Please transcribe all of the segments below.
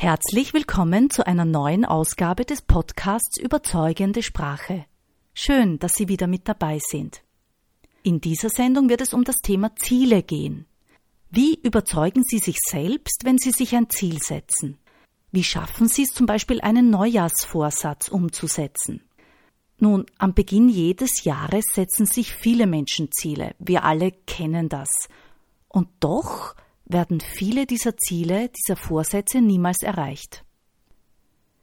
Herzlich willkommen zu einer neuen Ausgabe des Podcasts Überzeugende Sprache. Schön, dass Sie wieder mit dabei sind. In dieser Sendung wird es um das Thema Ziele gehen. Wie überzeugen Sie sich selbst, wenn Sie sich ein Ziel setzen? Wie schaffen Sie es zum Beispiel, einen Neujahrsvorsatz umzusetzen? Nun, am Beginn jedes Jahres setzen sich viele Menschen Ziele. Wir alle kennen das. Und doch werden viele dieser Ziele, dieser Vorsätze niemals erreicht.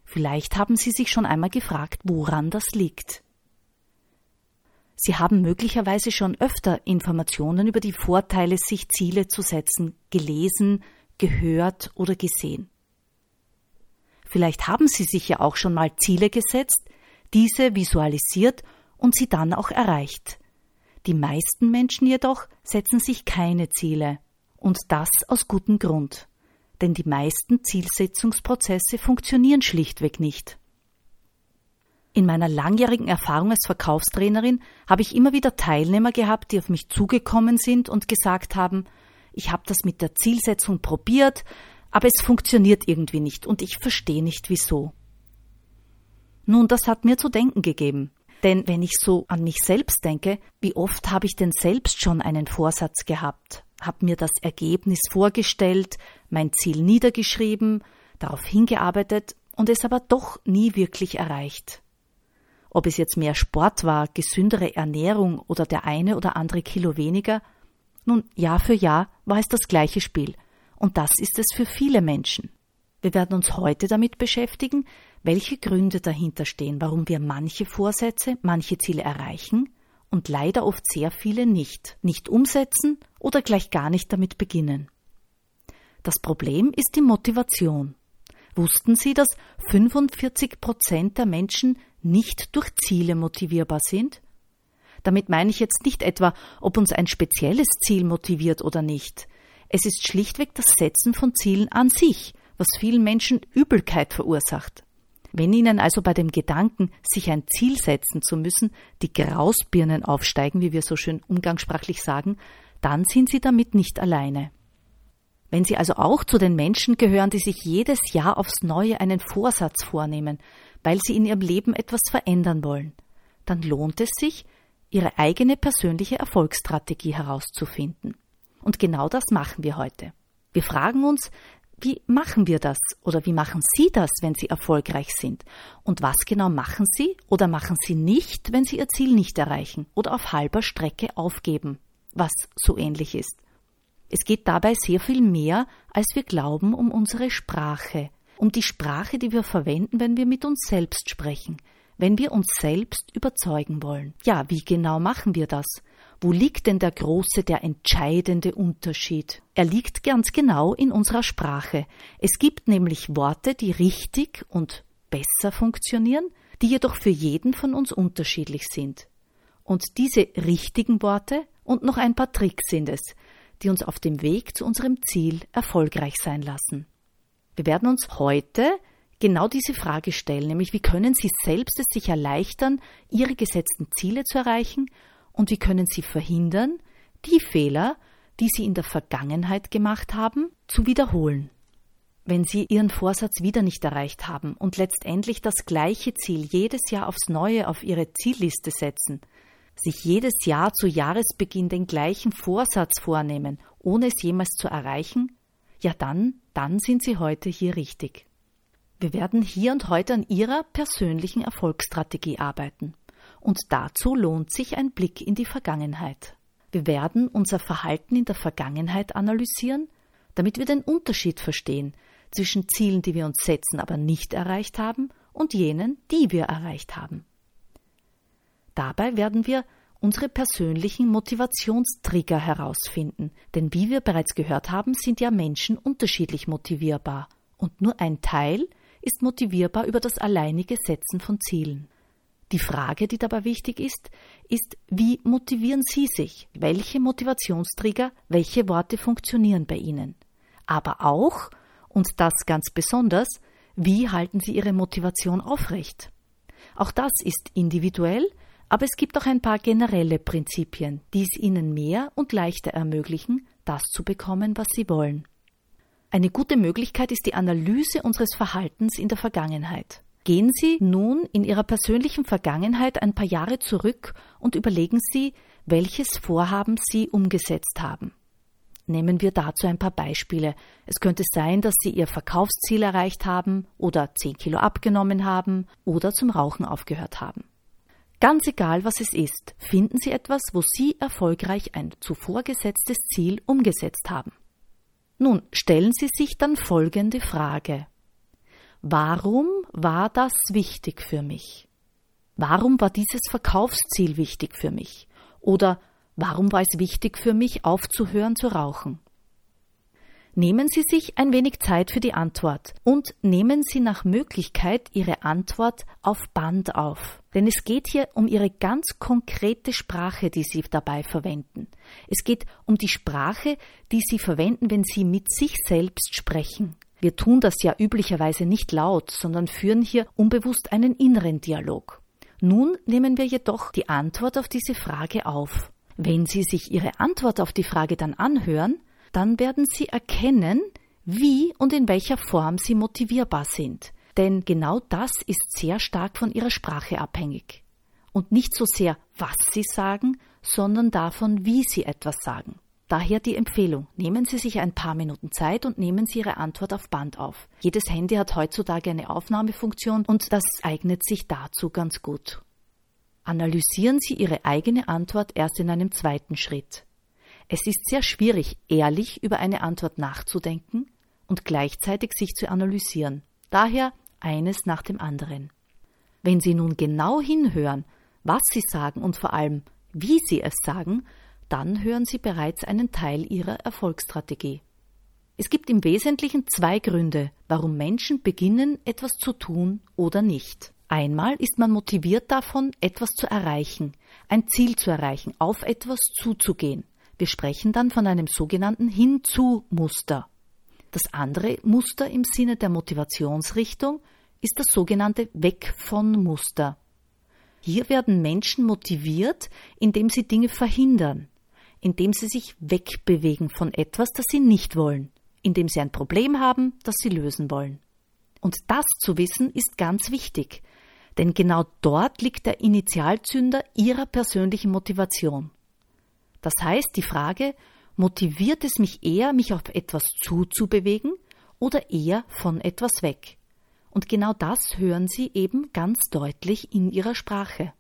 Vielleicht haben Sie sich schon einmal gefragt, woran das liegt. Sie haben möglicherweise schon öfter Informationen über die Vorteile, sich Ziele zu setzen, gelesen, gehört oder gesehen. Vielleicht haben Sie sich ja auch schon mal Ziele gesetzt, diese visualisiert und sie dann auch erreicht. Die meisten Menschen jedoch setzen sich keine Ziele und das aus gutem Grund. Denn die meisten Zielsetzungsprozesse funktionieren schlichtweg nicht. In meiner langjährigen Erfahrung als Verkaufstrainerin habe ich immer wieder Teilnehmer gehabt, die auf mich zugekommen sind und gesagt haben, ich habe das mit der Zielsetzung probiert, aber es funktioniert irgendwie nicht und ich verstehe nicht wieso. Nun, das hat mir zu denken gegeben. Denn wenn ich so an mich selbst denke, wie oft habe ich denn selbst schon einen Vorsatz gehabt? Habe mir das Ergebnis vorgestellt, mein Ziel niedergeschrieben, darauf hingearbeitet und es aber doch nie wirklich erreicht. Ob es jetzt mehr Sport war, gesündere Ernährung oder der eine oder andere Kilo weniger, nun Jahr für Jahr war es das gleiche Spiel, und das ist es für viele Menschen. Wir werden uns heute damit beschäftigen, welche Gründe dahinter stehen, warum wir manche Vorsätze, manche Ziele erreichen und leider oft sehr viele nicht, nicht umsetzen oder gleich gar nicht damit beginnen. Das Problem ist die Motivation. Wussten Sie, dass 45 Prozent der Menschen nicht durch Ziele motivierbar sind? Damit meine ich jetzt nicht etwa, ob uns ein spezielles Ziel motiviert oder nicht. Es ist schlichtweg das Setzen von Zielen an sich, was vielen Menschen Übelkeit verursacht. Wenn Ihnen also bei dem Gedanken, sich ein Ziel setzen zu müssen, die Grausbirnen aufsteigen, wie wir so schön umgangssprachlich sagen, dann sind Sie damit nicht alleine. Wenn Sie also auch zu den Menschen gehören, die sich jedes Jahr aufs Neue einen Vorsatz vornehmen, weil sie in ihrem Leben etwas verändern wollen, dann lohnt es sich, Ihre eigene persönliche Erfolgsstrategie herauszufinden. Und genau das machen wir heute. Wir fragen uns, wie machen wir das oder wie machen Sie das, wenn Sie erfolgreich sind? Und was genau machen Sie oder machen Sie nicht, wenn Sie Ihr Ziel nicht erreichen oder auf halber Strecke aufgeben, was so ähnlich ist? Es geht dabei sehr viel mehr, als wir glauben, um unsere Sprache, um die Sprache, die wir verwenden, wenn wir mit uns selbst sprechen, wenn wir uns selbst überzeugen wollen. Ja, wie genau machen wir das? Wo liegt denn der große, der entscheidende Unterschied? Er liegt ganz genau in unserer Sprache. Es gibt nämlich Worte, die richtig und besser funktionieren, die jedoch für jeden von uns unterschiedlich sind. Und diese richtigen Worte und noch ein paar Tricks sind es, die uns auf dem Weg zu unserem Ziel erfolgreich sein lassen. Wir werden uns heute genau diese Frage stellen, nämlich wie können Sie selbst es sich erleichtern, Ihre gesetzten Ziele zu erreichen und wie können Sie verhindern, die Fehler, die Sie in der Vergangenheit gemacht haben, zu wiederholen? Wenn Sie Ihren Vorsatz wieder nicht erreicht haben und letztendlich das gleiche Ziel jedes Jahr aufs Neue auf Ihre Zielliste setzen, sich jedes Jahr zu Jahresbeginn den gleichen Vorsatz vornehmen, ohne es jemals zu erreichen, ja dann, dann sind Sie heute hier richtig. Wir werden hier und heute an Ihrer persönlichen Erfolgsstrategie arbeiten und dazu lohnt sich ein Blick in die Vergangenheit. Wir werden unser Verhalten in der Vergangenheit analysieren, damit wir den Unterschied verstehen zwischen Zielen, die wir uns setzen, aber nicht erreicht haben, und jenen, die wir erreicht haben. Dabei werden wir unsere persönlichen Motivationstrigger herausfinden. Denn wie wir bereits gehört haben, sind ja Menschen unterschiedlich motivierbar. Und nur ein Teil ist motivierbar über das alleinige Setzen von Zielen. Die Frage, die dabei wichtig ist, ist, wie motivieren Sie sich? Welche Motivationstrigger, welche Worte funktionieren bei Ihnen? Aber auch, und das ganz besonders, wie halten Sie Ihre Motivation aufrecht? Auch das ist individuell, aber es gibt auch ein paar generelle Prinzipien, die es Ihnen mehr und leichter ermöglichen, das zu bekommen, was Sie wollen. Eine gute Möglichkeit ist die Analyse unseres Verhaltens in der Vergangenheit. Gehen Sie nun in Ihrer persönlichen Vergangenheit ein paar Jahre zurück und überlegen Sie, welches Vorhaben Sie umgesetzt haben. Nehmen wir dazu ein paar Beispiele. Es könnte sein, dass Sie Ihr Verkaufsziel erreicht haben oder 10 Kilo abgenommen haben oder zum Rauchen aufgehört haben. Ganz egal, was es ist, finden Sie etwas, wo Sie erfolgreich ein zuvor gesetztes Ziel umgesetzt haben. Nun stellen Sie sich dann folgende Frage. Warum war das wichtig für mich? Warum war dieses Verkaufsziel wichtig für mich? Oder Warum war es wichtig für mich, aufzuhören zu rauchen? Nehmen Sie sich ein wenig Zeit für die Antwort und nehmen Sie nach Möglichkeit Ihre Antwort auf Band auf. Denn es geht hier um Ihre ganz konkrete Sprache, die Sie dabei verwenden. Es geht um die Sprache, die Sie verwenden, wenn Sie mit sich selbst sprechen. Wir tun das ja üblicherweise nicht laut, sondern führen hier unbewusst einen inneren Dialog. Nun nehmen wir jedoch die Antwort auf diese Frage auf wenn Sie sich Ihre Antwort auf die Frage dann anhören, dann werden Sie erkennen, wie und in welcher Form Sie motivierbar sind. Denn genau das ist sehr stark von Ihrer Sprache abhängig. Und nicht so sehr, was Sie sagen, sondern davon, wie Sie etwas sagen. Daher die Empfehlung, nehmen Sie sich ein paar Minuten Zeit und nehmen Sie Ihre Antwort auf Band auf. Jedes Handy hat heutzutage eine Aufnahmefunktion und das eignet sich dazu ganz gut. Analysieren Sie Ihre eigene Antwort erst in einem zweiten Schritt. Es ist sehr schwierig, ehrlich über eine Antwort nachzudenken und gleichzeitig sich zu analysieren. Daher eines nach dem anderen. Wenn Sie nun genau hinhören, was Sie sagen und vor allem, wie Sie es sagen, dann hören Sie bereits einen Teil Ihrer Erfolgsstrategie. Es gibt im Wesentlichen zwei Gründe, warum Menschen beginnen, etwas zu tun oder nicht. Einmal ist man motiviert davon, etwas zu erreichen, ein Ziel zu erreichen, auf etwas zuzugehen. Wir sprechen dann von einem sogenannten Hinzu-Muster. Das andere Muster im Sinne der Motivationsrichtung ist das sogenannte Weg von Muster. Hier werden Menschen motiviert, indem sie Dinge verhindern, indem sie sich wegbewegen von etwas, das sie nicht wollen, indem sie ein Problem haben, das sie lösen wollen. Und das zu wissen ist ganz wichtig, denn genau dort liegt der Initialzünder Ihrer persönlichen Motivation. Das heißt, die Frage, motiviert es mich eher, mich auf etwas zuzubewegen oder eher von etwas weg? Und genau das hören Sie eben ganz deutlich in Ihrer Sprache.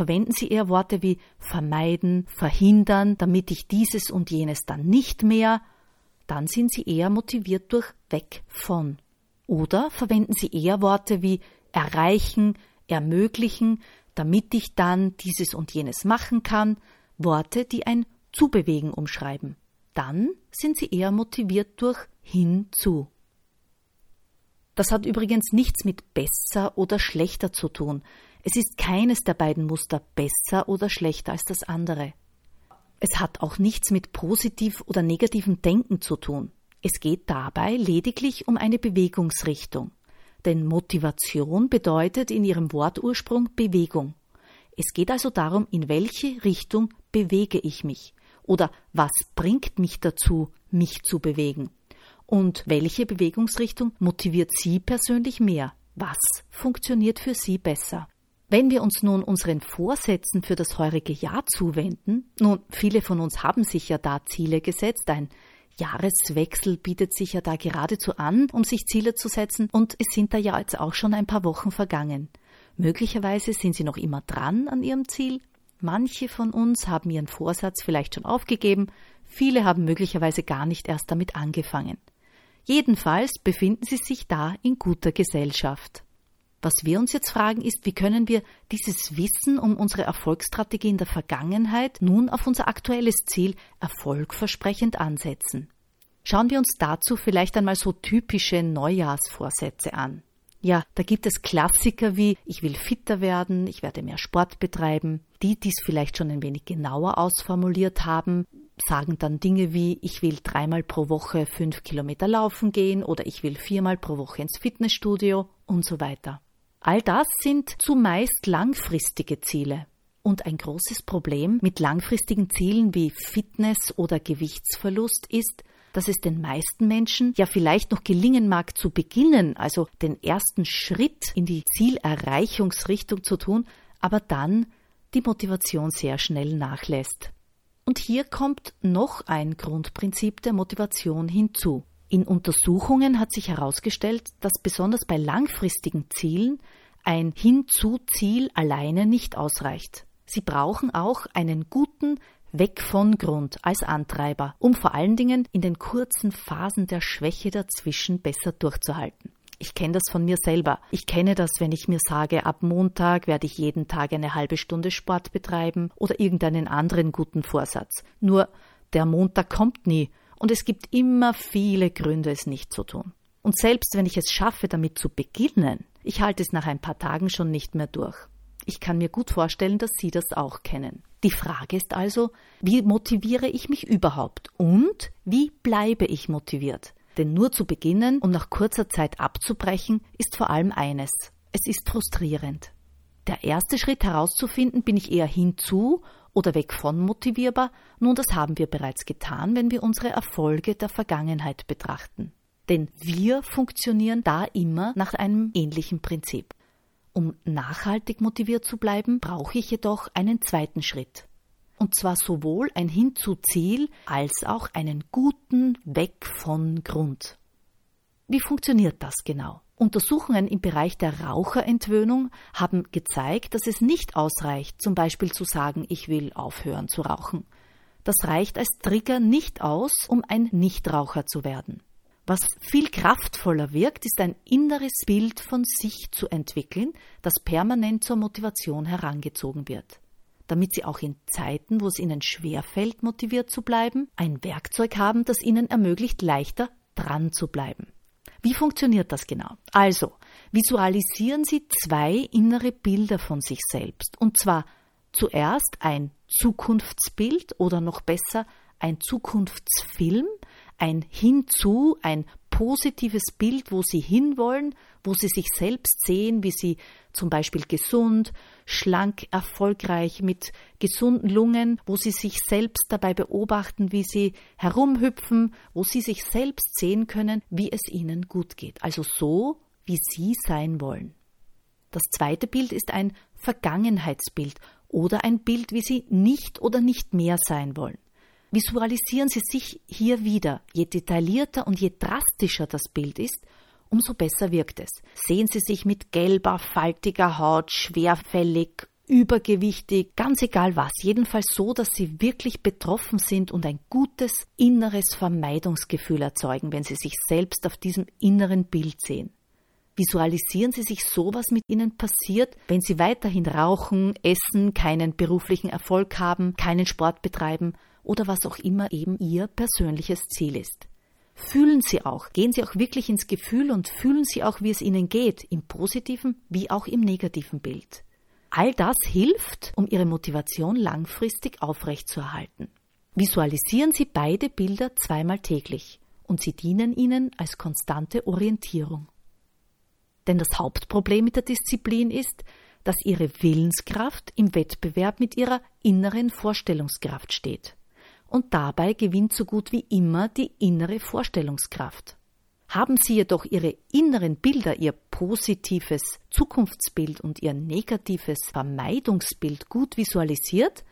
Verwenden Sie eher Worte wie vermeiden, verhindern, damit ich dieses und jenes dann nicht mehr, dann sind Sie eher motiviert durch weg von. Oder verwenden Sie eher Worte wie erreichen, ermöglichen, damit ich dann dieses und jenes machen kann, Worte, die ein Zubewegen umschreiben. Dann sind sie eher motiviert durch hinzu. Das hat übrigens nichts mit besser oder schlechter zu tun. Es ist keines der beiden Muster besser oder schlechter als das andere. Es hat auch nichts mit positiv oder negativem Denken zu tun. Es geht dabei lediglich um eine Bewegungsrichtung. Denn Motivation bedeutet in ihrem Wortursprung Bewegung. Es geht also darum, in welche Richtung bewege ich mich oder was bringt mich dazu, mich zu bewegen. Und welche Bewegungsrichtung motiviert Sie persönlich mehr? Was funktioniert für Sie besser? Wenn wir uns nun unseren Vorsätzen für das heurige Jahr zuwenden, nun, viele von uns haben sich ja da Ziele gesetzt, ein Jahreswechsel bietet sich ja da geradezu an, um sich Ziele zu setzen, und es sind da ja jetzt auch schon ein paar Wochen vergangen. Möglicherweise sind Sie noch immer dran an Ihrem Ziel. Manche von uns haben ihren Vorsatz vielleicht schon aufgegeben, viele haben möglicherweise gar nicht erst damit angefangen. Jedenfalls befinden Sie sich da in guter Gesellschaft. Was wir uns jetzt fragen ist, wie können wir dieses Wissen um unsere Erfolgsstrategie in der Vergangenheit nun auf unser aktuelles Ziel erfolgversprechend ansetzen. Schauen wir uns dazu vielleicht einmal so typische Neujahrsvorsätze an. Ja, da gibt es Klassiker wie ich will fitter werden, ich werde mehr Sport betreiben. Die, die es vielleicht schon ein wenig genauer ausformuliert haben, sagen dann Dinge wie ich will dreimal pro Woche fünf Kilometer laufen gehen oder ich will viermal pro Woche ins Fitnessstudio und so weiter. All das sind zumeist langfristige Ziele. Und ein großes Problem mit langfristigen Zielen wie Fitness oder Gewichtsverlust ist, dass es den meisten Menschen ja vielleicht noch gelingen mag zu beginnen, also den ersten Schritt in die Zielerreichungsrichtung zu tun, aber dann die Motivation sehr schnell nachlässt. Und hier kommt noch ein Grundprinzip der Motivation hinzu. In Untersuchungen hat sich herausgestellt, dass besonders bei langfristigen Zielen ein Hinzu-Ziel alleine nicht ausreicht. Sie brauchen auch einen guten Weg von Grund als Antreiber, um vor allen Dingen in den kurzen Phasen der Schwäche dazwischen besser durchzuhalten. Ich kenne das von mir selber. Ich kenne das, wenn ich mir sage, ab Montag werde ich jeden Tag eine halbe Stunde Sport betreiben oder irgendeinen anderen guten Vorsatz. Nur der Montag kommt nie und es gibt immer viele Gründe, es nicht zu tun. Und selbst wenn ich es schaffe, damit zu beginnen, ich halte es nach ein paar Tagen schon nicht mehr durch. Ich kann mir gut vorstellen, dass Sie das auch kennen. Die Frage ist also, wie motiviere ich mich überhaupt und wie bleibe ich motiviert? Denn nur zu beginnen und nach kurzer Zeit abzubrechen, ist vor allem eines. Es ist frustrierend. Der erste Schritt herauszufinden, bin ich eher hinzu oder weg von motivierbar, nun das haben wir bereits getan, wenn wir unsere Erfolge der Vergangenheit betrachten. Denn wir funktionieren da immer nach einem ähnlichen Prinzip. Um nachhaltig motiviert zu bleiben, brauche ich jedoch einen zweiten Schritt. Und zwar sowohl ein Hinzu-Ziel als auch einen guten Weg von Grund. Wie funktioniert das genau? Untersuchungen im Bereich der Raucherentwöhnung haben gezeigt, dass es nicht ausreicht, zum Beispiel zu sagen, ich will aufhören zu rauchen. Das reicht als Trigger nicht aus, um ein Nichtraucher zu werden. Was viel kraftvoller wirkt, ist ein inneres Bild von sich zu entwickeln, das permanent zur Motivation herangezogen wird. Damit Sie auch in Zeiten, wo es Ihnen schwerfällt, motiviert zu bleiben, ein Werkzeug haben, das Ihnen ermöglicht, leichter dran zu bleiben. Wie funktioniert das genau? Also, visualisieren Sie zwei innere Bilder von sich selbst. Und zwar zuerst ein Zukunftsbild oder noch besser ein Zukunftsfilm, ein Hinzu, ein positives Bild, wo sie hinwollen, wo sie sich selbst sehen, wie sie zum Beispiel gesund, schlank, erfolgreich, mit gesunden Lungen, wo sie sich selbst dabei beobachten, wie sie herumhüpfen, wo sie sich selbst sehen können, wie es ihnen gut geht. Also so, wie sie sein wollen. Das zweite Bild ist ein Vergangenheitsbild oder ein Bild, wie sie nicht oder nicht mehr sein wollen. Visualisieren Sie sich hier wieder. Je detaillierter und je drastischer das Bild ist, umso besser wirkt es. Sehen Sie sich mit gelber, faltiger Haut, schwerfällig, übergewichtig, ganz egal was, jedenfalls so, dass Sie wirklich betroffen sind und ein gutes inneres Vermeidungsgefühl erzeugen, wenn Sie sich selbst auf diesem inneren Bild sehen. Visualisieren Sie sich so, was mit Ihnen passiert, wenn Sie weiterhin rauchen, essen, keinen beruflichen Erfolg haben, keinen Sport betreiben oder was auch immer eben Ihr persönliches Ziel ist. Fühlen Sie auch, gehen Sie auch wirklich ins Gefühl und fühlen Sie auch, wie es Ihnen geht, im positiven wie auch im negativen Bild. All das hilft, um Ihre Motivation langfristig aufrechtzuerhalten. Visualisieren Sie beide Bilder zweimal täglich und sie dienen Ihnen als konstante Orientierung. Denn das Hauptproblem mit der Disziplin ist, dass Ihre Willenskraft im Wettbewerb mit Ihrer inneren Vorstellungskraft steht und dabei gewinnt so gut wie immer die innere Vorstellungskraft. Haben Sie jedoch Ihre inneren Bilder, Ihr positives Zukunftsbild und Ihr negatives Vermeidungsbild gut visualisiert,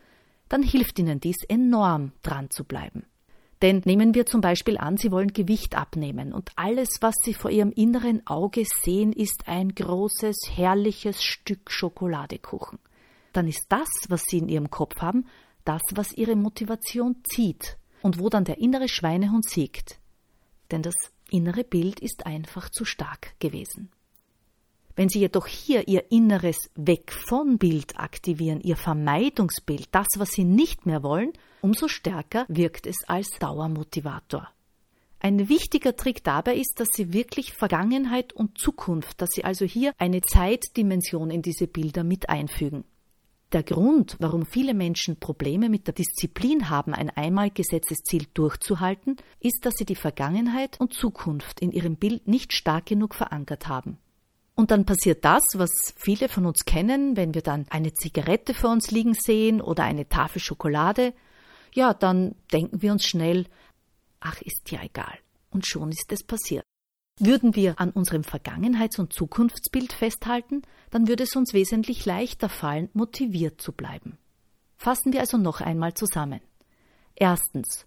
dann hilft Ihnen dies enorm dran zu bleiben. Denn nehmen wir zum Beispiel an, Sie wollen Gewicht abnehmen und alles, was Sie vor Ihrem inneren Auge sehen, ist ein großes, herrliches Stück Schokoladekuchen. Dann ist das, was Sie in Ihrem Kopf haben, das, was ihre Motivation zieht und wo dann der innere Schweinehund siegt. Denn das innere Bild ist einfach zu stark gewesen. Wenn Sie jedoch hier Ihr inneres Weg von Bild aktivieren, Ihr Vermeidungsbild, das, was Sie nicht mehr wollen, umso stärker wirkt es als Dauermotivator. Ein wichtiger Trick dabei ist, dass Sie wirklich Vergangenheit und Zukunft, dass Sie also hier eine Zeitdimension in diese Bilder mit einfügen. Der Grund, warum viele Menschen Probleme mit der Disziplin haben, ein einmal gesetztes Ziel durchzuhalten, ist, dass sie die Vergangenheit und Zukunft in ihrem Bild nicht stark genug verankert haben. Und dann passiert das, was viele von uns kennen, wenn wir dann eine Zigarette vor uns liegen sehen oder eine Tafel Schokolade. Ja, dann denken wir uns schnell, ach, ist ja egal. Und schon ist es passiert. Würden wir an unserem Vergangenheits- und Zukunftsbild festhalten, dann würde es uns wesentlich leichter fallen, motiviert zu bleiben. Fassen wir also noch einmal zusammen. Erstens.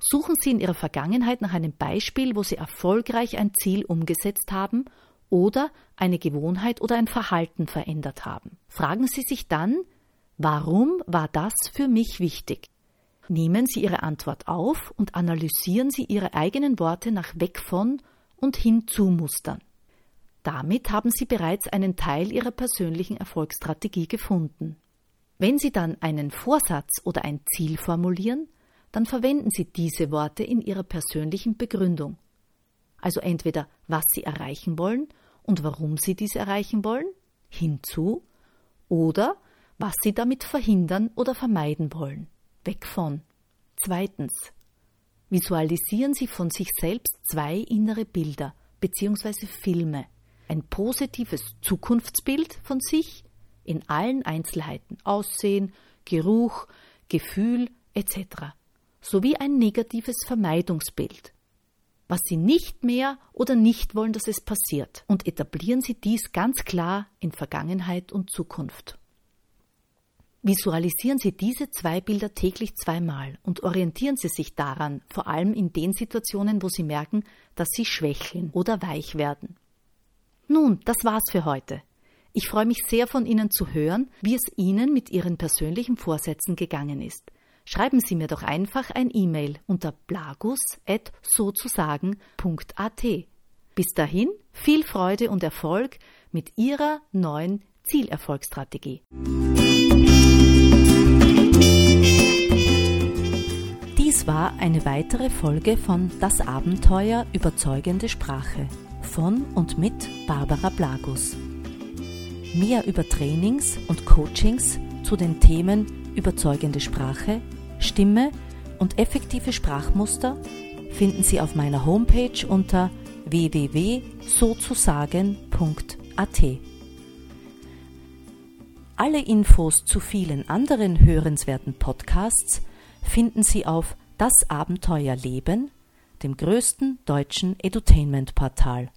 Suchen Sie in Ihrer Vergangenheit nach einem Beispiel, wo Sie erfolgreich ein Ziel umgesetzt haben oder eine Gewohnheit oder ein Verhalten verändert haben. Fragen Sie sich dann, warum war das für mich wichtig? Nehmen Sie Ihre Antwort auf und analysieren Sie Ihre eigenen Worte nach weg von und hin zu Mustern. Damit haben Sie bereits einen Teil Ihrer persönlichen Erfolgsstrategie gefunden. Wenn Sie dann einen Vorsatz oder ein Ziel formulieren, dann verwenden Sie diese Worte in Ihrer persönlichen Begründung. Also entweder was Sie erreichen wollen und warum Sie dies erreichen wollen, hinzu, oder was Sie damit verhindern oder vermeiden wollen, weg von. Zweitens. Visualisieren Sie von sich selbst zwei innere Bilder bzw. Filme. Ein positives Zukunftsbild von sich in allen Einzelheiten Aussehen, Geruch, Gefühl etc. sowie ein negatives Vermeidungsbild was sie nicht mehr oder nicht wollen, dass es passiert, und etablieren sie dies ganz klar in Vergangenheit und Zukunft. Visualisieren Sie diese zwei Bilder täglich zweimal und orientieren Sie sich daran, vor allem in den Situationen, wo Sie merken, dass Sie schwächeln oder weich werden. Nun, das war's für heute. Ich freue mich sehr von Ihnen zu hören, wie es Ihnen mit Ihren persönlichen Vorsätzen gegangen ist schreiben Sie mir doch einfach ein E-Mail unter blagus.sozusagen.at. Bis dahin viel Freude und Erfolg mit Ihrer neuen Zielerfolgsstrategie. War eine weitere Folge von Das Abenteuer überzeugende Sprache von und mit Barbara Blagus. Mehr über Trainings und Coachings zu den Themen überzeugende Sprache, Stimme und effektive Sprachmuster finden Sie auf meiner Homepage unter www.sozusagen.at. Alle Infos zu vielen anderen hörenswerten Podcasts finden Sie auf Das Abenteuer Leben, dem größten deutschen Edutainment-Portal.